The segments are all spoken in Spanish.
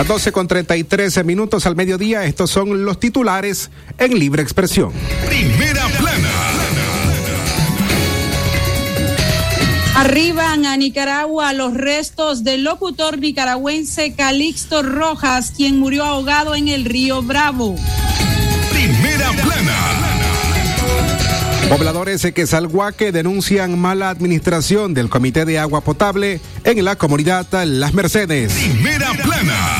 Las 12 con 33 minutos al mediodía, estos son los titulares en libre expresión. Primera plana. Arriban a Nicaragua los restos del locutor nicaragüense Calixto Rojas, quien murió ahogado en el río Bravo. Primera plana. Pobladores de Quesalhuaque denuncian mala administración del Comité de Agua Potable en la comunidad Las Mercedes. Primera plana.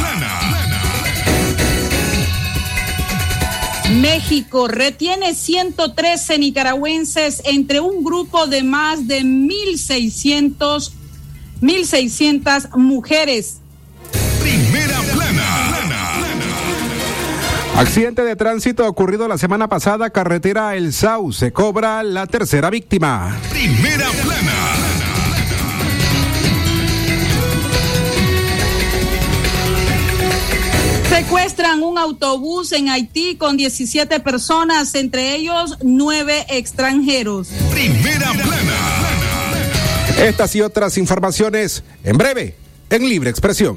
México retiene 113 nicaragüenses entre un grupo de más de 1.600 1.600 mujeres. Primera plana. Accidente de tránsito ocurrido la semana pasada, carretera El Sau. Se cobra la tercera víctima. Primera plana. Secuestran un autobús en Haití con 17 personas, entre ellos nueve extranjeros. Primera plana. Estas y otras informaciones en breve, en libre expresión.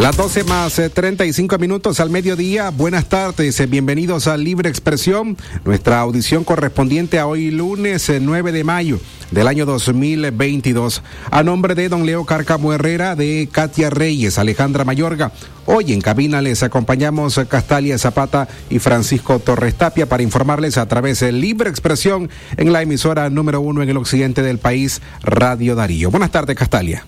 Las 12 más eh, 35 minutos al mediodía. Buenas tardes, eh, bienvenidos a Libre Expresión, nuestra audición correspondiente a hoy lunes eh, 9 de mayo del año 2022. A nombre de don Leo Carcamo Herrera, de Katia Reyes, Alejandra Mayorga. Hoy en cabina les acompañamos Castalia Zapata y Francisco Torres Tapia para informarles a través de Libre Expresión en la emisora número uno en el occidente del país, Radio Darío. Buenas tardes, Castalia.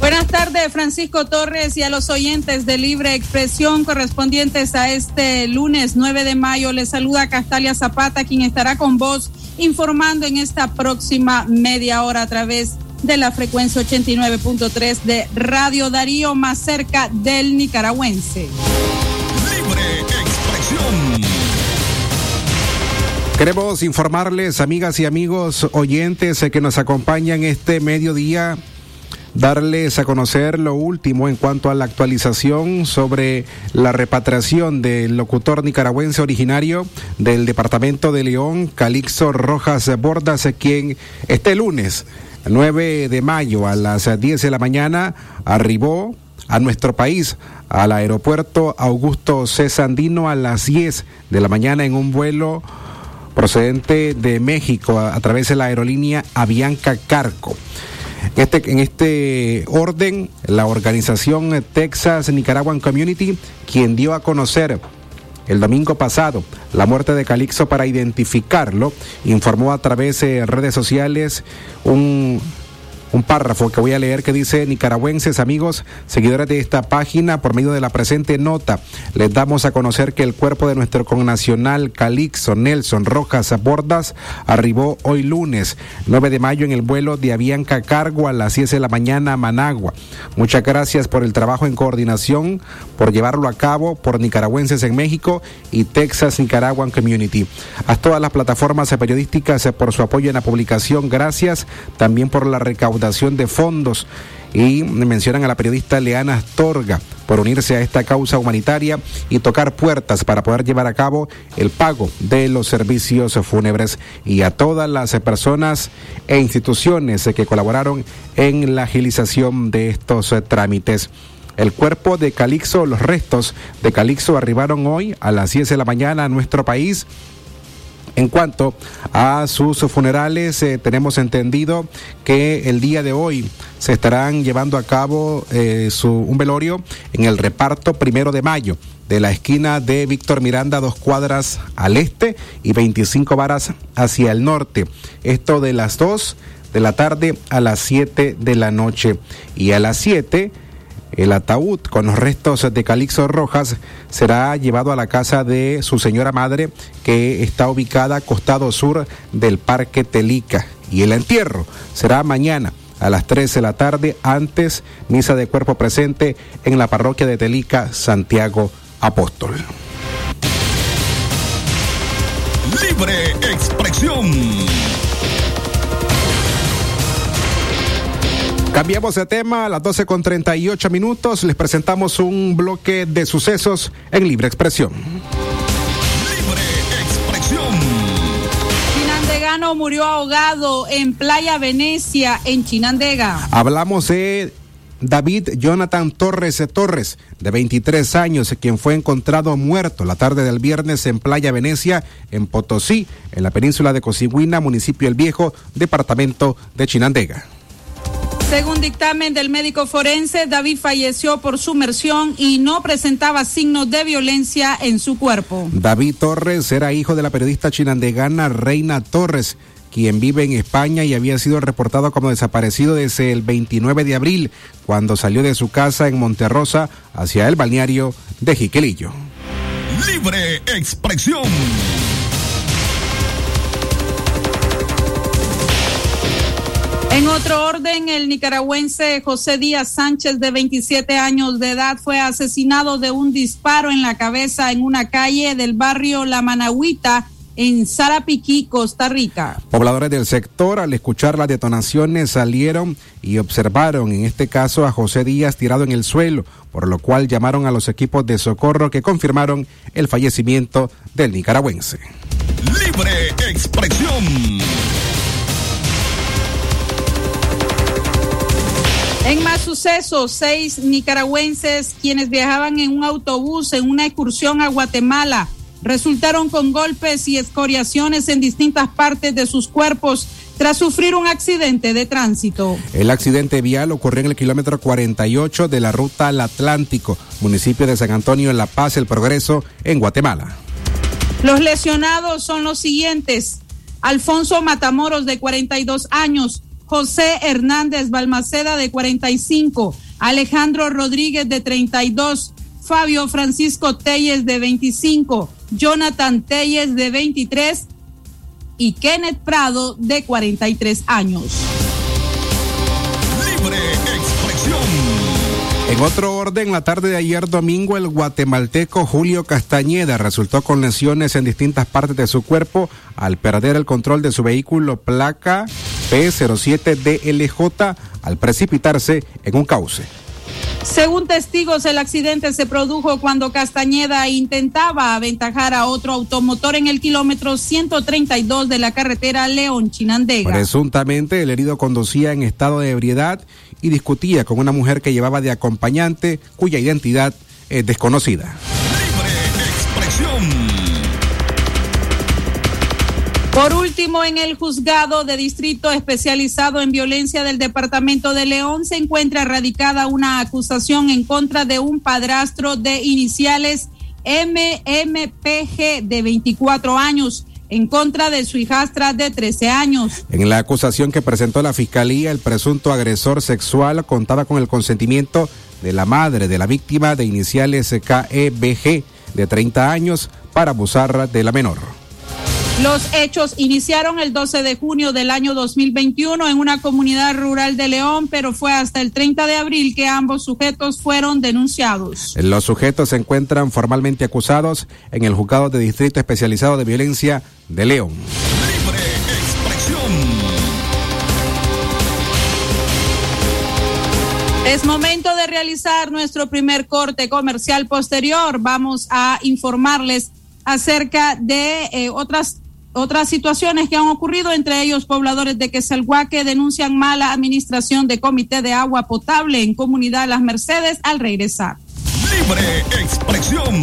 Buenas tardes, Francisco Torres, y a los oyentes de Libre Expresión correspondientes a este lunes 9 de mayo. Les saluda Castalia Zapata, quien estará con vos informando en esta próxima media hora a través de la frecuencia 89.3 de Radio Darío, más cerca del nicaragüense. Libre expresión. Queremos informarles, amigas y amigos oyentes eh, que nos acompañan este mediodía, darles a conocer lo último en cuanto a la actualización sobre la repatriación del locutor nicaragüense originario del departamento de León, Calixto Rojas Bordas, quien este lunes 9 de mayo a las 10 de la mañana arribó a nuestro país, al aeropuerto Augusto C. Sandino a las 10 de la mañana en un vuelo procedente de México a través de la aerolínea Avianca Carco. Este, en este orden, la organización Texas Nicaraguan Community, quien dio a conocer el domingo pasado la muerte de Calixto para identificarlo, informó a través de redes sociales un un párrafo que voy a leer que dice, nicaragüenses, amigos, seguidores de esta página, por medio de la presente nota, les damos a conocer que el cuerpo de nuestro connacional Calixto Nelson Rojas Bordas arribó hoy lunes 9 de mayo en el vuelo de Avianca Cargo a las 10 de la mañana a Managua. Muchas gracias por el trabajo en coordinación, por llevarlo a cabo por nicaragüenses en México y Texas Nicaraguan Community. A todas las plataformas periodísticas por su apoyo en la publicación, gracias también por la recaudación de fondos. Y mencionan a la periodista Leana Astorga por unirse a esta causa humanitaria y tocar puertas para poder llevar a cabo el pago de los servicios fúnebres. Y a todas las personas e instituciones que colaboraron en la agilización de estos trámites. El cuerpo de Calixto, los restos de Calixto arribaron hoy a las 10 de la mañana a nuestro país en cuanto a sus funerales, eh, tenemos entendido que el día de hoy se estarán llevando a cabo eh, su, un velorio en el reparto primero de mayo de la esquina de Víctor Miranda, dos cuadras al este y 25 varas hacia el norte. Esto de las 2 de la tarde a las 7 de la noche. Y a las 7 el ataúd con los restos de Calixto Rojas será llevado a la casa de su señora madre, que está ubicada a costado sur del Parque Telica. Y el entierro será mañana a las 13 de la tarde, antes misa de cuerpo presente en la parroquia de Telica, Santiago Apóstol. Libre expresión. Cambiamos de tema a las 12 con 38 minutos. Les presentamos un bloque de sucesos en Libre Expresión. Libre expresión. Chinandegano murió ahogado en Playa Venecia, en Chinandega. Hablamos de David Jonathan Torres Torres, de 23 años, quien fue encontrado muerto la tarde del viernes en Playa Venecia, en Potosí, en la península de Cosigüina, municipio El Viejo, departamento de Chinandega. Según dictamen del médico forense, David falleció por sumersión y no presentaba signos de violencia en su cuerpo. David Torres era hijo de la periodista chinandegana Reina Torres, quien vive en España y había sido reportado como desaparecido desde el 29 de abril, cuando salió de su casa en Monterrosa hacia el balneario de Jiquelillo. Libre expresión. En otro orden, el nicaragüense José Díaz Sánchez, de 27 años de edad, fue asesinado de un disparo en la cabeza en una calle del barrio La Managüita, en Sarapiquí, Costa Rica. Pobladores del sector, al escuchar las detonaciones, salieron y observaron, en este caso, a José Díaz tirado en el suelo, por lo cual llamaron a los equipos de socorro que confirmaron el fallecimiento del nicaragüense. Libre expresión. En más sucesos, seis nicaragüenses quienes viajaban en un autobús en una excursión a Guatemala resultaron con golpes y escoriaciones en distintas partes de sus cuerpos tras sufrir un accidente de tránsito. El accidente vial ocurrió en el kilómetro 48 de la ruta al Atlántico, municipio de San Antonio en La Paz, El Progreso, en Guatemala. Los lesionados son los siguientes. Alfonso Matamoros, de 42 años, José Hernández Balmaceda de 45, Alejandro Rodríguez de 32, Fabio Francisco Telles de 25, Jonathan Telles de 23 y Kenneth Prado de 43 años. En otro orden, la tarde de ayer domingo, el guatemalteco Julio Castañeda resultó con lesiones en distintas partes de su cuerpo al perder el control de su vehículo placa P07DLJ al precipitarse en un cauce. Según testigos, el accidente se produjo cuando Castañeda intentaba aventajar a otro automotor en el kilómetro 132 de la carretera León-Chinandega. Presuntamente, el herido conducía en estado de ebriedad y discutía con una mujer que llevaba de acompañante cuya identidad es desconocida. Libre expresión. Por último, en el juzgado de distrito especializado en violencia del departamento de León se encuentra radicada una acusación en contra de un padrastro de iniciales MMPG de 24 años en contra de su hijastra de 13 años. En la acusación que presentó la fiscalía, el presunto agresor sexual contaba con el consentimiento de la madre de la víctima de iniciales KEBG de 30 años para abusar de la menor. Los hechos iniciaron el 12 de junio del año 2021 en una comunidad rural de León, pero fue hasta el 30 de abril que ambos sujetos fueron denunciados. Los sujetos se encuentran formalmente acusados en el juzgado de distrito especializado de violencia de León. Libre expresión. Es momento de realizar nuestro primer corte comercial posterior. Vamos a informarles acerca de eh, otras otras situaciones que han ocurrido, entre ellos pobladores de Quesalhuaque denuncian mala administración de comité de agua potable en comunidad Las Mercedes al regresar. Libre expresión.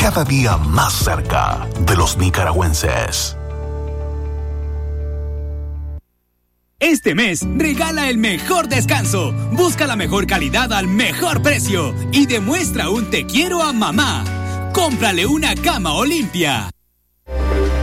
cada día más cerca de los nicaragüenses. Este mes, regala el mejor descanso, busca la mejor calidad al mejor precio y demuestra un te quiero a mamá. Cómprale una cama Olimpia.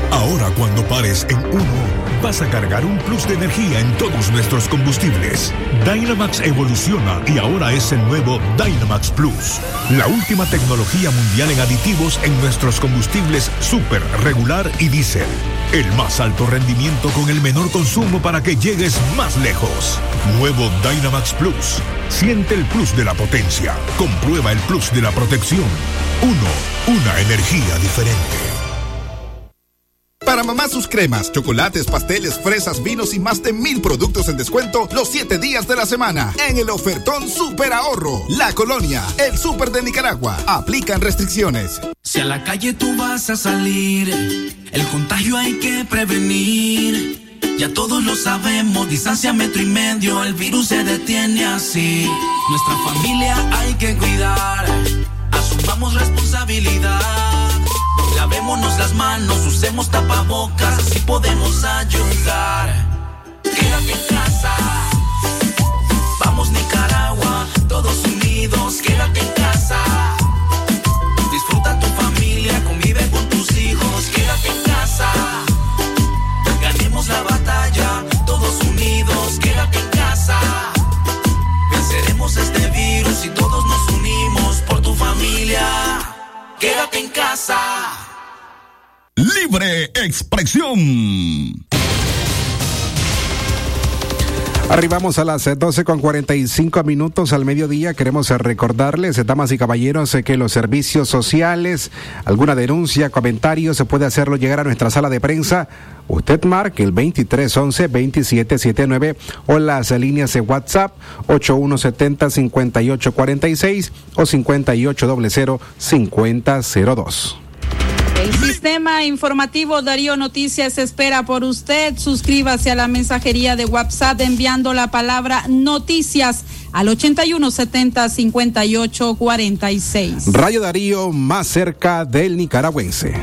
Ahora cuando pares en uno vas a cargar un plus de energía en todos nuestros combustibles. Dynamax evoluciona y ahora es el nuevo Dynamax Plus. La última tecnología mundial en aditivos en nuestros combustibles super, regular y diésel. El más alto rendimiento con el menor consumo para que llegues más lejos. Nuevo Dynamax Plus. Siente el plus de la potencia. Comprueba el plus de la protección. Uno, una energía diferente. Para mamá sus cremas, chocolates, pasteles, fresas, vinos y más de mil productos en descuento los siete días de la semana en el ofertón Super Ahorro. La Colonia, el Super de Nicaragua. Aplican restricciones. Si a la calle tú vas a salir, el contagio hay que prevenir. Ya todos lo sabemos, distancia metro y medio, el virus se detiene así. Nuestra familia hay que cuidar, asumamos responsabilidad Lavémonos las manos, usemos tapabocas, así podemos ayudar. Quédate en casa. Vamos Nicaragua, todos unidos, quédate en casa. Disfruta tu familia, convive con tus hijos, quédate en casa. Ganemos la batalla, todos unidos, quédate en casa. Venceremos este virus y todos Quédate en casa. Libre expresión. Arribamos a las 12 con 45 minutos al mediodía. Queremos recordarles, damas y caballeros, que los servicios sociales, alguna denuncia, comentario, se puede hacerlo llegar a nuestra sala de prensa. Usted marque el 2311-2779 o las líneas de WhatsApp 8170-5846 o 5800-5002. Sistema informativo Darío Noticias espera por usted. Suscríbase a la mensajería de WhatsApp enviando la palabra noticias al 8170-5846. Radio Darío más cerca del nicaragüense.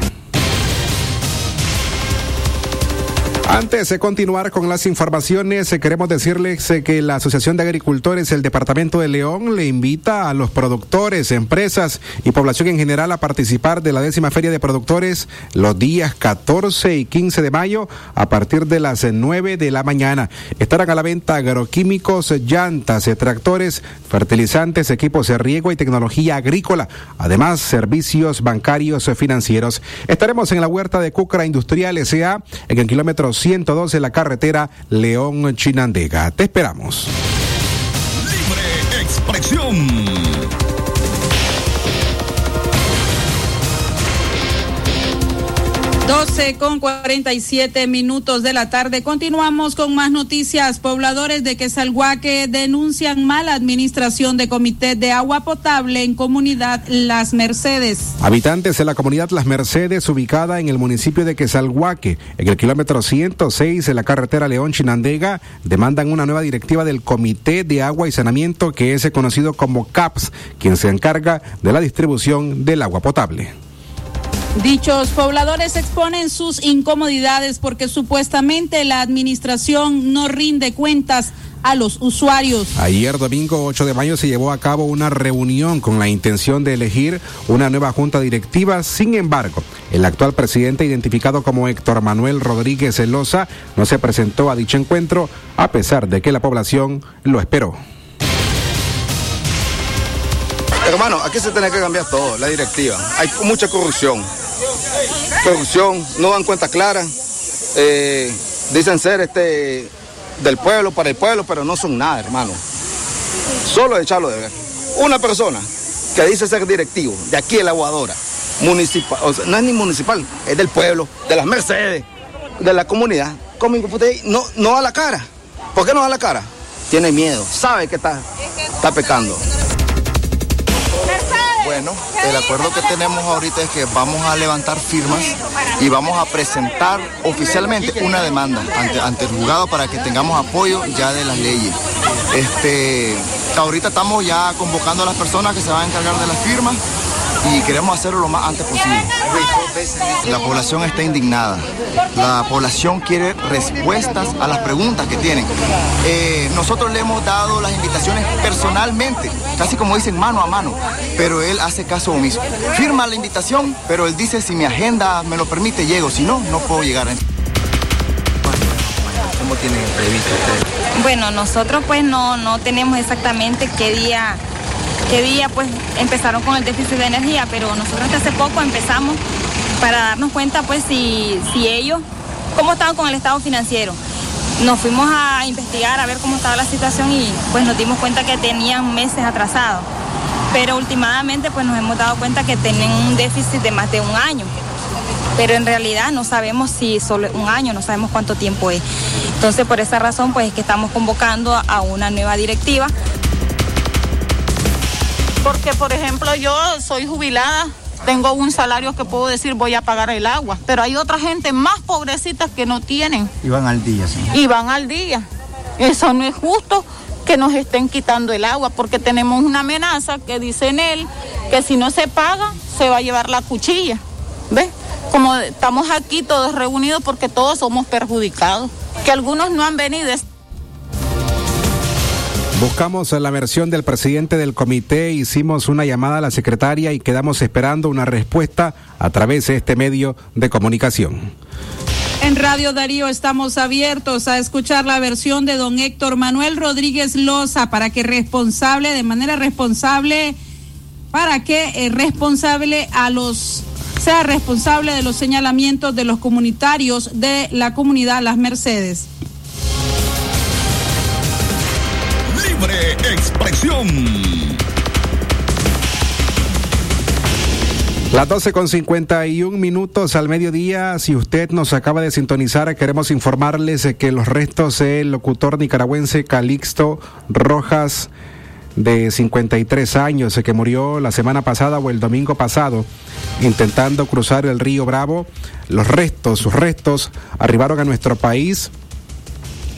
Antes de continuar con las informaciones, eh, queremos decirles eh, que la Asociación de Agricultores del Departamento de León le invita a los productores, empresas y población en general a participar de la décima Feria de Productores los días 14 y 15 de mayo a partir de las 9 de la mañana. Estarán a la venta agroquímicos, llantas, tractores, fertilizantes, equipos de riego y tecnología agrícola, además servicios bancarios financieros. Estaremos en la huerta de Cúcara Industrial S.A. en el kilómetro 112 la carretera León-Chinandega. Te esperamos. Libre expresión. 12 con 47 minutos de la tarde. Continuamos con más noticias. Pobladores de Quesalhuaque denuncian mala administración de comité de agua potable en comunidad Las Mercedes. Habitantes de la comunidad Las Mercedes, ubicada en el municipio de Quesalhuaque, en el kilómetro 106 de la carretera León Chinandega, demandan una nueva directiva del Comité de Agua y Saneamiento que es conocido como CAPS, quien se encarga de la distribución del agua potable. Dichos pobladores exponen sus incomodidades porque supuestamente la administración no rinde cuentas a los usuarios. Ayer domingo 8 de mayo se llevó a cabo una reunión con la intención de elegir una nueva junta directiva. Sin embargo, el actual presidente identificado como Héctor Manuel Rodríguez Celosa no se presentó a dicho encuentro a pesar de que la población lo esperó. Hermano, aquí se tiene que cambiar todo, la directiva. Hay mucha corrupción. Corrupción, no dan cuenta clara. Eh, dicen ser este del pueblo para el pueblo, pero no son nada, hermano. Solo echarlo de ver. Una persona que dice ser directivo de aquí en la aguadora, municipal, no es ni municipal, es del pueblo, de las Mercedes, de la comunidad, no, no a la cara. ¿Por qué no a la cara? Tiene miedo, sabe que está, está pecando. Bueno, el acuerdo que tenemos ahorita es que vamos a levantar firmas y vamos a presentar oficialmente una demanda ante, ante el juzgado para que tengamos apoyo ya de las leyes. Este, ahorita estamos ya convocando a las personas que se van a encargar de las firmas y queremos hacerlo lo más antes posible. La población está indignada. La población quiere respuestas a las preguntas que tienen. Eh, nosotros le hemos dado las invitaciones personalmente, casi como dicen mano a mano, pero él hace caso omiso. Firma la invitación, pero él dice si mi agenda me lo permite, llego. Si no, no puedo llegar. ¿Cómo tienen previsto ustedes? Bueno, nosotros pues no, no tenemos exactamente qué día qué día pues empezaron con el déficit de energía, pero nosotros hasta hace poco empezamos para darnos cuenta pues si, si ellos, cómo estaban con el estado financiero. Nos fuimos a investigar a ver cómo estaba la situación y pues nos dimos cuenta que tenían meses atrasados. Pero últimamente pues nos hemos dado cuenta que tienen un déficit de más de un año. Pero en realidad no sabemos si solo un año, no sabemos cuánto tiempo es. Entonces por esa razón pues es que estamos convocando a una nueva directiva porque, por ejemplo, yo soy jubilada, tengo un salario que puedo decir voy a pagar el agua, pero hay otra gente más pobrecita que no tienen. Y van al día, sí. Y van al día. Eso no es justo que nos estén quitando el agua, porque tenemos una amenaza que dice en él que si no se paga, se va a llevar la cuchilla. ¿Ves? Como estamos aquí todos reunidos porque todos somos perjudicados. Que algunos no han venido. Buscamos la versión del presidente del comité, hicimos una llamada a la secretaria y quedamos esperando una respuesta a través de este medio de comunicación. En Radio Darío estamos abiertos a escuchar la versión de don Héctor Manuel Rodríguez Loza para que responsable, de manera responsable, para que eh, responsable a los sea responsable de los señalamientos de los comunitarios de la comunidad Las Mercedes. Expresión. Las 12 con 51 minutos al mediodía. Si usted nos acaba de sintonizar, queremos informarles que los restos del locutor nicaragüense Calixto Rojas, de 53 años, que murió la semana pasada o el domingo pasado, intentando cruzar el río Bravo, los restos, sus restos, arribaron a nuestro país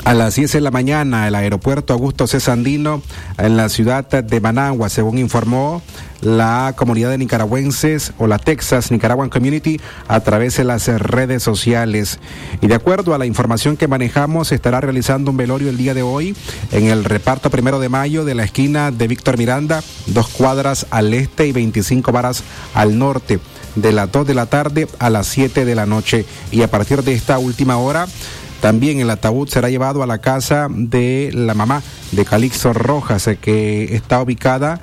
a las 10 de la mañana, el aeropuerto Augusto C. Sandino en la ciudad de Managua, según informó la comunidad de nicaragüenses o la Texas Nicaraguan Community a través de las redes sociales. Y de acuerdo a la información que manejamos, estará realizando un velorio el día de hoy en el reparto primero de mayo de la esquina de Víctor Miranda, dos cuadras al este y 25 varas al norte de las 2 de la tarde a las 7 de la noche. Y a partir de esta última hora, también el ataúd será llevado a la casa de la mamá de Calixto Rojas, eh, que está ubicada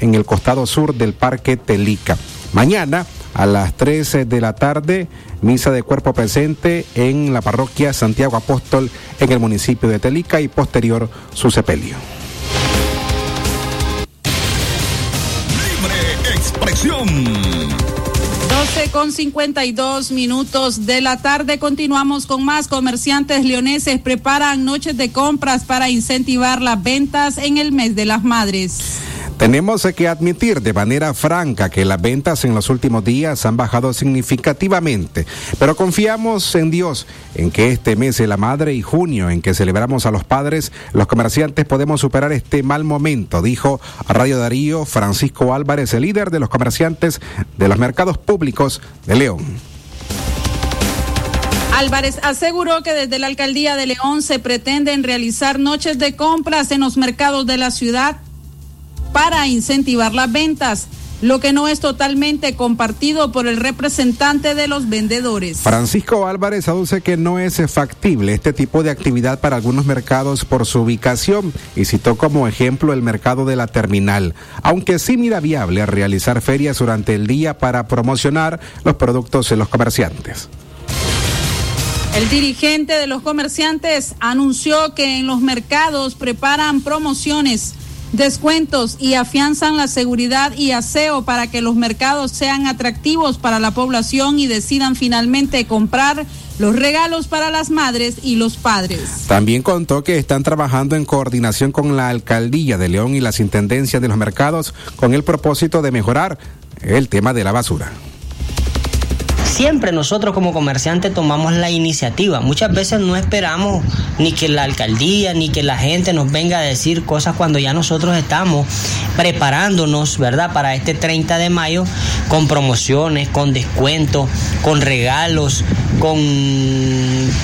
en el costado sur del Parque Telica. Mañana a las 13 de la tarde, misa de cuerpo presente en la parroquia Santiago Apóstol en el municipio de Telica y posterior su sepelio. Con 52 minutos de la tarde. Continuamos con más. Comerciantes leoneses preparan noches de compras para incentivar las ventas en el mes de las madres. Tenemos que admitir de manera franca que las ventas en los últimos días han bajado significativamente, pero confiamos en Dios, en que este mes de la madre y junio en que celebramos a los padres, los comerciantes podemos superar este mal momento, dijo a Radio Darío Francisco Álvarez, el líder de los comerciantes de los mercados públicos de León. Álvarez aseguró que desde la alcaldía de León se pretenden realizar noches de compras en los mercados de la ciudad para incentivar las ventas, lo que no es totalmente compartido por el representante de los vendedores. Francisco Álvarez aduce que no es factible este tipo de actividad para algunos mercados por su ubicación y citó como ejemplo el mercado de la terminal, aunque sí mira viable realizar ferias durante el día para promocionar los productos de los comerciantes. El dirigente de los comerciantes anunció que en los mercados preparan promociones descuentos y afianzan la seguridad y aseo para que los mercados sean atractivos para la población y decidan finalmente comprar los regalos para las madres y los padres. También contó que están trabajando en coordinación con la alcaldía de León y las intendencias de los mercados con el propósito de mejorar el tema de la basura siempre nosotros como comerciantes tomamos la iniciativa. Muchas veces no esperamos ni que la alcaldía ni que la gente nos venga a decir cosas cuando ya nosotros estamos preparándonos, ¿verdad? Para este 30 de mayo con promociones, con descuentos, con regalos, con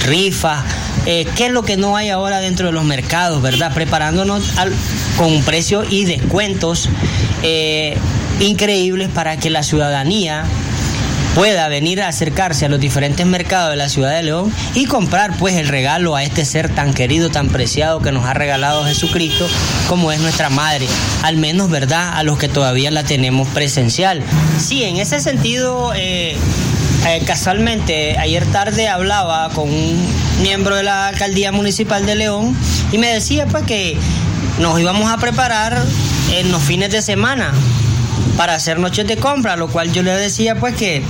rifas. Eh, ¿Qué es lo que no hay ahora dentro de los mercados, ¿verdad? Preparándonos con precios y descuentos eh, increíbles para que la ciudadanía pueda venir a acercarse a los diferentes mercados de la ciudad de León y comprar pues el regalo a este ser tan querido, tan preciado que nos ha regalado Jesucristo, como es nuestra madre, al menos verdad a los que todavía la tenemos presencial. Sí, en ese sentido, eh, eh, casualmente ayer tarde hablaba con un miembro de la alcaldía municipal de León y me decía pues que nos íbamos a preparar en los fines de semana para hacer noches de compra, lo cual yo le decía pues que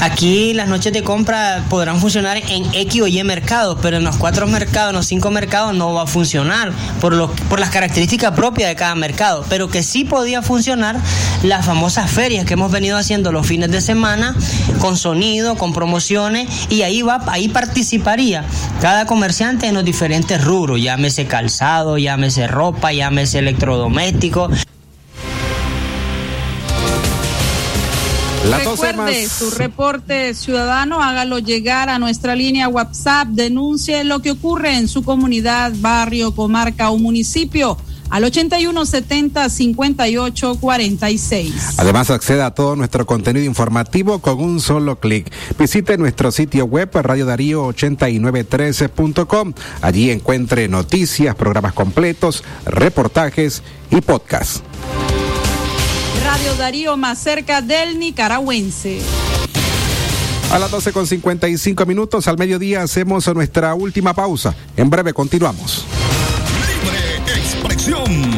Aquí las noches de compra podrán funcionar en X o Y mercados, pero en los cuatro mercados, en los cinco mercados no va a funcionar por, lo, por las características propias de cada mercado, pero que sí podía funcionar las famosas ferias que hemos venido haciendo los fines de semana con sonido, con promociones y ahí va, ahí participaría cada comerciante en los diferentes rubros, llámese calzado, llámese ropa, llámese electrodoméstico. Recuerde su reporte ciudadano, hágalo llegar a nuestra línea WhatsApp, denuncie lo que ocurre en su comunidad, barrio, comarca o municipio al 8170-5846. Además, acceda a todo nuestro contenido informativo con un solo clic. Visite nuestro sitio web Radio Darío 8913.com. Allí encuentre noticias, programas completos, reportajes y podcasts. Radio Darío más cerca del nicaragüense. A las 12 con 55 minutos al mediodía hacemos nuestra última pausa. En breve continuamos. Libre expresión.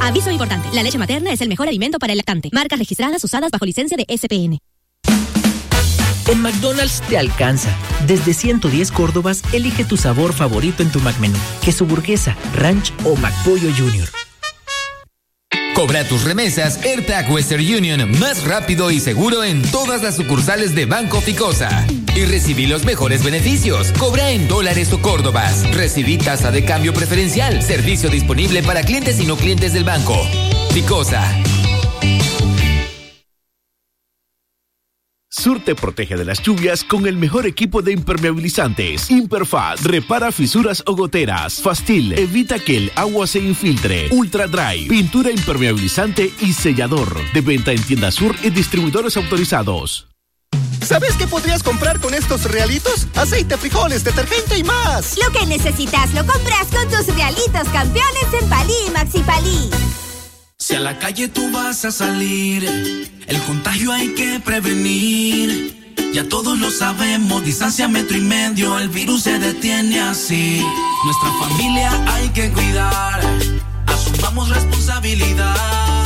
Aviso importante, la leche materna es el mejor alimento para el lactante. Marcas registradas usadas bajo licencia de SPN. En McDonald's te alcanza. Desde 110 Córdobas, elige tu sabor favorito en tu McMenú. Queso burguesa, ranch o McPollo Junior. Cobra tus remesas AirTag Western Union más rápido y seguro en todas las sucursales de Banco Ficosa. Y recibí los mejores beneficios. Cobra en dólares o córdobas. Recibí tasa de cambio preferencial. Servicio disponible para clientes y no clientes del banco. Ficosa. Sur te protege de las lluvias con el mejor equipo de impermeabilizantes. Imperfast repara fisuras o goteras. Fastil evita que el agua se infiltre. Ultra Dry, pintura impermeabilizante y sellador. De venta en tienda Sur y distribuidores autorizados. ¿Sabes qué podrías comprar con estos realitos? Aceite, frijoles, detergente y más. Lo que necesitas lo compras con tus realitos campeones en Palí y Maxi Palí. Si la calle tú vas a salir, el contagio hay que prevenir. Ya todos lo sabemos, distancia metro y medio, el virus se detiene así. Nuestra familia hay que cuidar, asumamos responsabilidad.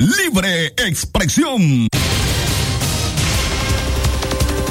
Libre expresión.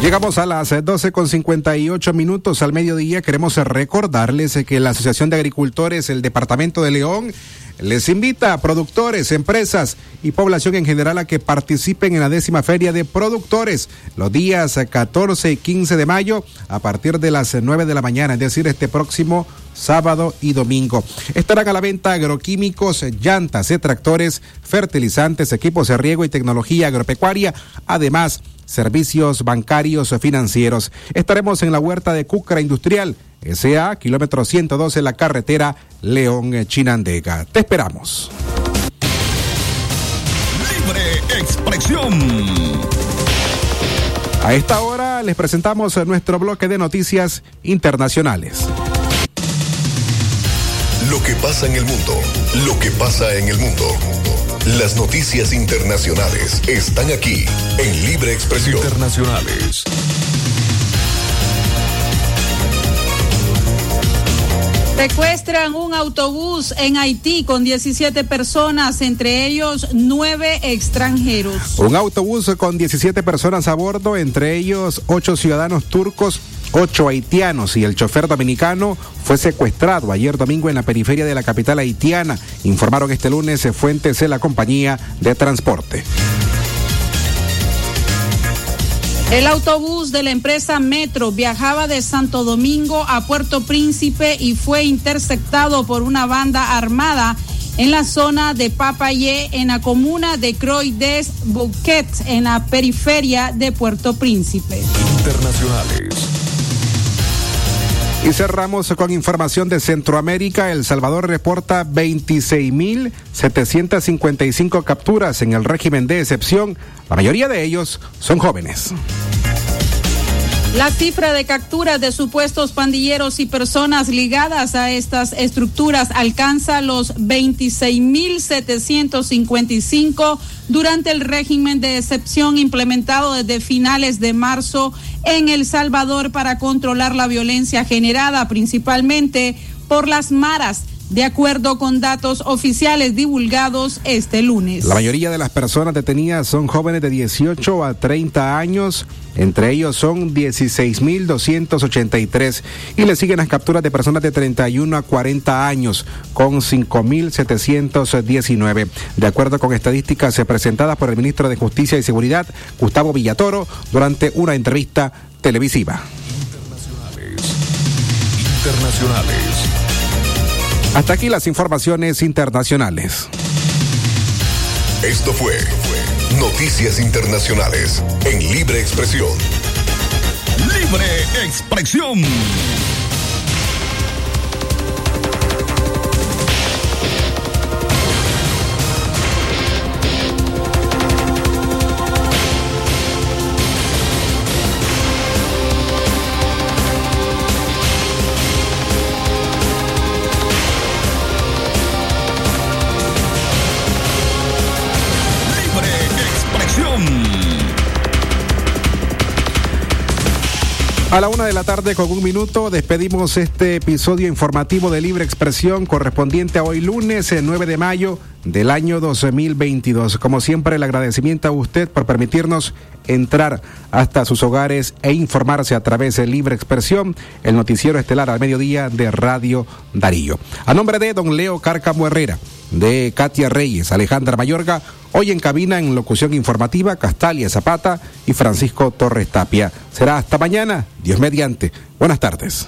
Llegamos a las 12 con 58 minutos al mediodía. Queremos recordarles que la Asociación de Agricultores, el Departamento de León, les invita a productores, empresas y población en general a que participen en la décima feria de productores los días 14 y 15 de mayo a partir de las 9 de la mañana, es decir, este próximo sábado y domingo. Estarán a la venta agroquímicos, llantas, tractores, fertilizantes, equipos de riego y tecnología agropecuaria, además servicios bancarios o financieros. Estaremos en la huerta de Cúcara Industrial, SA, kilómetro 112, la carretera León-Chinandega. Te esperamos. Libre expresión. A esta hora les presentamos nuestro bloque de noticias internacionales. Lo que pasa en el mundo, lo que pasa en el mundo. Las noticias internacionales están aquí en Libre Expresión. Internacionales. Secuestran un autobús en Haití con 17 personas, entre ellos nueve extranjeros. Un autobús con 17 personas a bordo, entre ellos ocho ciudadanos turcos, ocho haitianos y el chofer dominicano fue secuestrado ayer domingo en la periferia de la capital haitiana, informaron este lunes fuentes de la compañía de transporte. El autobús de la empresa Metro viajaba de Santo Domingo a Puerto Príncipe y fue interceptado por una banda armada en la zona de Papayé, en la comuna de Croix des Bouquet, en la periferia de Puerto Príncipe. Internacionales. Y cerramos con información de Centroamérica. El Salvador reporta 26.755 capturas en el régimen de excepción. La mayoría de ellos son jóvenes. La cifra de capturas de supuestos pandilleros y personas ligadas a estas estructuras alcanza los 26.755 durante el régimen de excepción implementado desde finales de marzo en El Salvador para controlar la violencia generada principalmente por las maras de acuerdo con datos oficiales divulgados este lunes. La mayoría de las personas detenidas son jóvenes de 18 a 30 años, entre ellos son 16.283 y le siguen las capturas de personas de 31 a 40 años con 5.719. De acuerdo con estadísticas presentadas por el ministro de Justicia y Seguridad, Gustavo Villatoro, durante una entrevista televisiva. Internacionales. Hasta aquí las informaciones internacionales. Esto fue Noticias Internacionales en Libre Expresión. Libre Expresión. A la una de la tarde con un minuto despedimos este episodio informativo de Libre Expresión correspondiente a hoy lunes, el 9 de mayo del año 2022. Como siempre, el agradecimiento a usted por permitirnos entrar hasta sus hogares e informarse a través de Libre Expresión, el noticiero estelar al mediodía de Radio Darío. A nombre de don Leo Cárcamo Herrera, de Katia Reyes, Alejandra Mayorga, hoy en cabina en locución informativa Castalia Zapata y Francisco Torres Tapia. Será hasta mañana, Dios mediante. Buenas tardes.